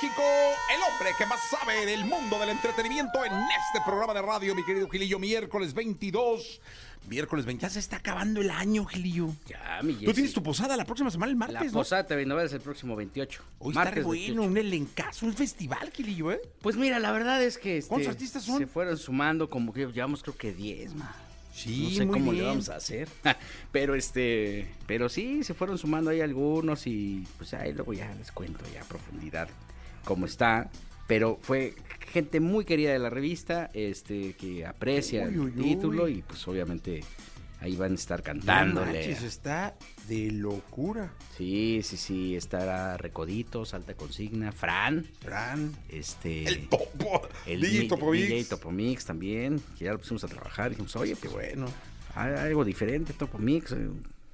México, el hombre que más sabe del mundo del entretenimiento en este programa de radio, mi querido Gilillo, miércoles 22. Miércoles 20, ya se está acabando el año, Gilillo. Ya, mi Tú tienes tu posada la próxima semana, el La martes, ¿no? posada TV Novelas el próximo 28. Hoy está bueno, 28. un elencazo, un festival, Gilillo, ¿eh? Pues mira, la verdad es que este, ¿Cuántos artistas son? se fueron sumando como que llevamos creo que 10, ma. Sí, no sé muy cómo bien. le vamos a hacer. pero este, pero sí, se fueron sumando ahí algunos y pues ahí luego ya les cuento ya a profundidad cómo está. Pero fue gente muy querida de la revista, este, que aprecia Uy, uy, el título uy. y pues obviamente ahí van a estar No cantándole. manches, está de locura. Sí, sí, sí, estará Recoditos, Alta Consigna, Fran, Fran, este... el topo, el DJ mi- Topomix. DJ Topomix también, que ya lo pusimos a trabajar. Dijimos, oye, Qué pues bueno. algo diferente, Topomix.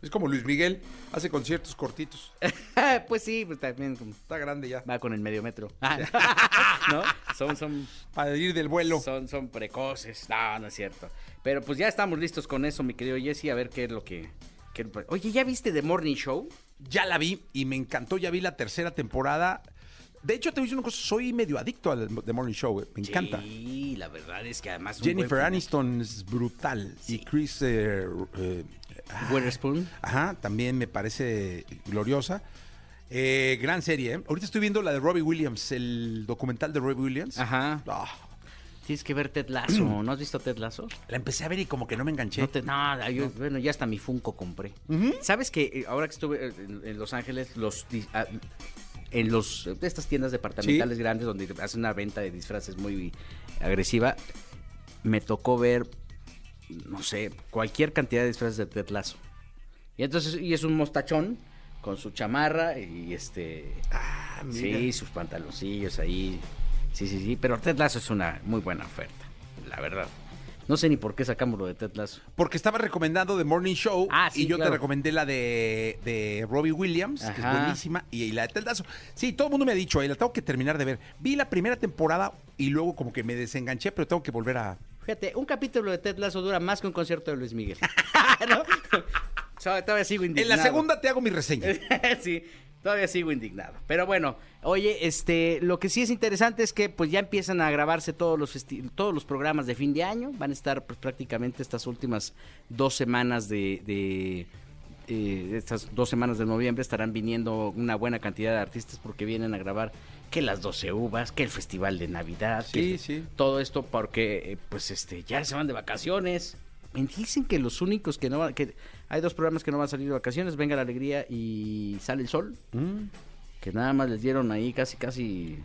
Es como Luis Miguel, hace conciertos cortitos. pues sí, pues también como- Está grande ya. va con el medio metro. ¿No? Son, son, Para ir del vuelo. son, son precoces. No, no es cierto. Pero pues ya estamos listos con eso, mi querido Jesse, a ver qué es lo que... qué- Oye, ¿ya viste The Morning Show? Ya la vi y me encantó, ya vi la tercera temporada. De hecho, te voy a decir una cosa, soy medio adicto al The Morning Show, me encanta. Sí, la verdad es que además... un Jennifer buen final. Aniston es brutal Sí. y Chris eh, eh, ah, Witherspoon. Ajá, también me parece gloriosa. Eh, gran serie, ¿eh? Ahorita estoy viendo la de Robbie Williams, el documental de Robbie Williams. Ajá. Ah, Tienes que ver Ted Lasso. ¿No has visto Ted Lasso? la empecé a ver y como que no me enganché. No te, no, yo- bueno, ya hasta mi Funko compré. ¿Sabes que eh, ahora que estuve eh, en, en Los Ángeles, los di- ah, en los de estas tiendas departamentales Sí. grandes donde hacen una venta de disfraces muy agresiva, me tocó ver, no sé, cualquier cantidad de disfraces de Ted Lasso. Y entonces, y es un mostachón con su chamarra y este, Ah, mira. sí, sus pantaloncillos ahí. Sí, sí, sí, pero Ted Lasso es una muy buena oferta, la verdad. No sé ni por qué sacamos lo de Ted Lasso. Porque estaba recomendando The Morning Show Ah, sí, y yo claro. te recomendé la de, de Robbie Williams, que es buenísima, y, y la de Ted Lasso. Sí, todo el mundo me ha dicho, "Ay, la tengo que terminar de ver. Vi la primera temporada y luego como que me desenganché, pero tengo que volver a... Fíjate, un capítulo de Ted Lasso dura más que un concierto de Luis Miguel. ¿No? Todavía sigo En indignado. la segunda te hago mi reseña. sí, todavía sigo indignado. Pero bueno, oye, este, lo que sí es interesante es que pues ya empiezan a grabarse todos los todos los programas de fin de año. Van a estar pues, prácticamente estas últimas dos semanas de, de, eh, estas dos semanas de noviembre estarán viniendo una buena cantidad de artistas porque vienen a grabar que las 12 uvas, que el festival de Navidad, Sí, sí. todo esto porque eh, pues este ya se van de vacaciones. Me dicen que los únicos que no van, que hay dos programas que no van a salir de vacaciones, Venga la Alegría y Sale el Sol, Mm. que nada más les dieron ahí casi casi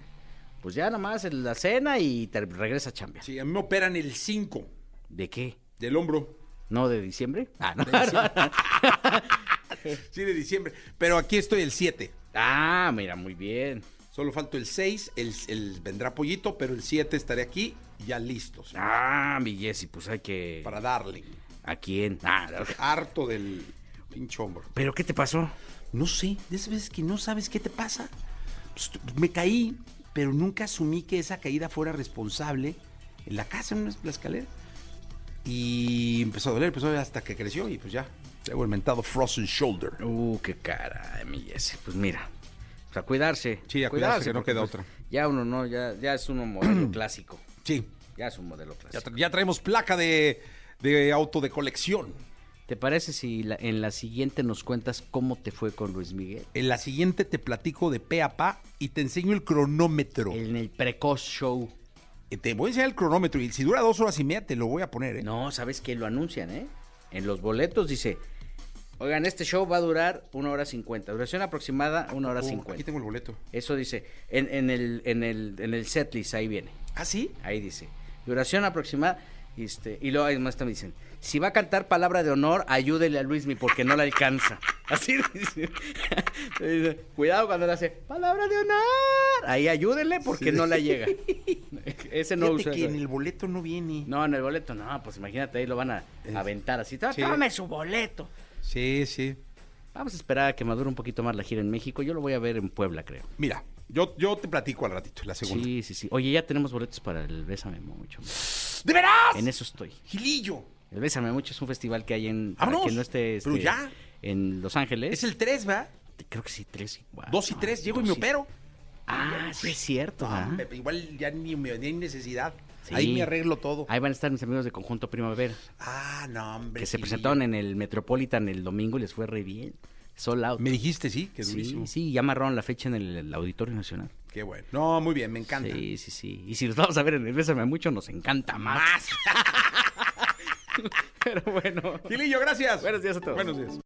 pues ya nada más en la cena y te regresa a chambear. Sí, a mí me operan el 5 ¿De qué? del hombro. ¿No de diciembre? Ah, no. Sí, de diciembre. Pero aquí estoy el 7. ah, mira, muy bien. Solo falto el 6, el, el- vendrá pollito, pero el 7 estaré aquí ya listos Ah, mi Jessy, pues hay que para darle. ¿A quién? Ah. Harto del pinche hombro. ¿Pero qué te pasó? No sé, de esas veces que no sabes qué te pasa. Pues, me caí, pero nunca asumí que esa caída fuera responsable en la casa, en la escalera. Y empezó a doler, empezó a doler hasta que creció y pues ya. Tengo el mentado frozen shoulder. Uh, qué cara, mi Jessy. Pues mira, pues a cuidarse. Sí, a cuidarse, que no queda pues, otra. Ya uno no, ya, ya es uno modelo clásico. Sí, Ya es un modelo ya, clásico. tra- ya traemos placa de, de auto de colección. ¿Te parece si la- en la siguiente nos cuentas cómo te fue con Luis Miguel? En la siguiente te platico de pe a pa y te enseño el cronómetro. En el precoz show. Eh, Te voy a enseñar el cronómetro y si dura dos horas y media te lo voy a poner. ¿eh? No, ¿sabes qué? Lo anuncian, ¿eh? En los boletos dice, oigan, este show va a durar una hora cincuenta. Duración aproximada, una hora Oh, cincuenta. aquí tengo el boleto. Eso dice, en, en el, en, el, en el setlist, ahí viene. ¿Ah, sí? Ahí dice, duración aproximada, este, y luego además también dicen, si va a cantar palabra de honor, ayúdele a Luismi porque no la alcanza. Así dice. Dice, Cuidado cuando le hace palabra de honor. Ahí ayúdenle porque no la llega. Ese no Fíjate usa. que en el boleto no viene. No, en el boleto no, pues imagínate, ahí lo van a aventar así. "Tó- Sí. Su boleto. Sí, sí. Vamos a esperar a que madure un poquito más la gira en México. Yo lo voy a ver en Puebla, creo. Mira, Yo, yo te platico al ratito, la segunda. Sí, sí, sí. Oye, ya tenemos boletos para el Bésame Mucho. ¡De veras! En eso estoy. Gilillo. El Bésame Mucho es un festival que hay en... Vámonos. quien no esté... Pero este, ya. En Los Ángeles. Es el 3, ¿va? Creo que sí, tres. Wow, 2 y no, 3, llego y dos me opero. Ah, sí es cierto. ¿ah? hombre, igual ya ni me ni hay necesidad. Sí. Ahí me arreglo todo. Ahí van a estar mis amigos de Conjunto Primavera, Ah, no, hombre. que se presentaron en el Metropolitan el domingo y les fue re bien. Sold out. Me dijiste, sí, que sí, durísimo. sí, ya amarraron la fecha en el, el Auditorio Nacional. Qué bueno. No, muy bien, me encanta. Sí, sí, sí. Y si los vamos a ver en el Bésame Mucho, nos encanta más. Pero bueno. Gilillo, gracias. Buenos días a todos. Buenos días.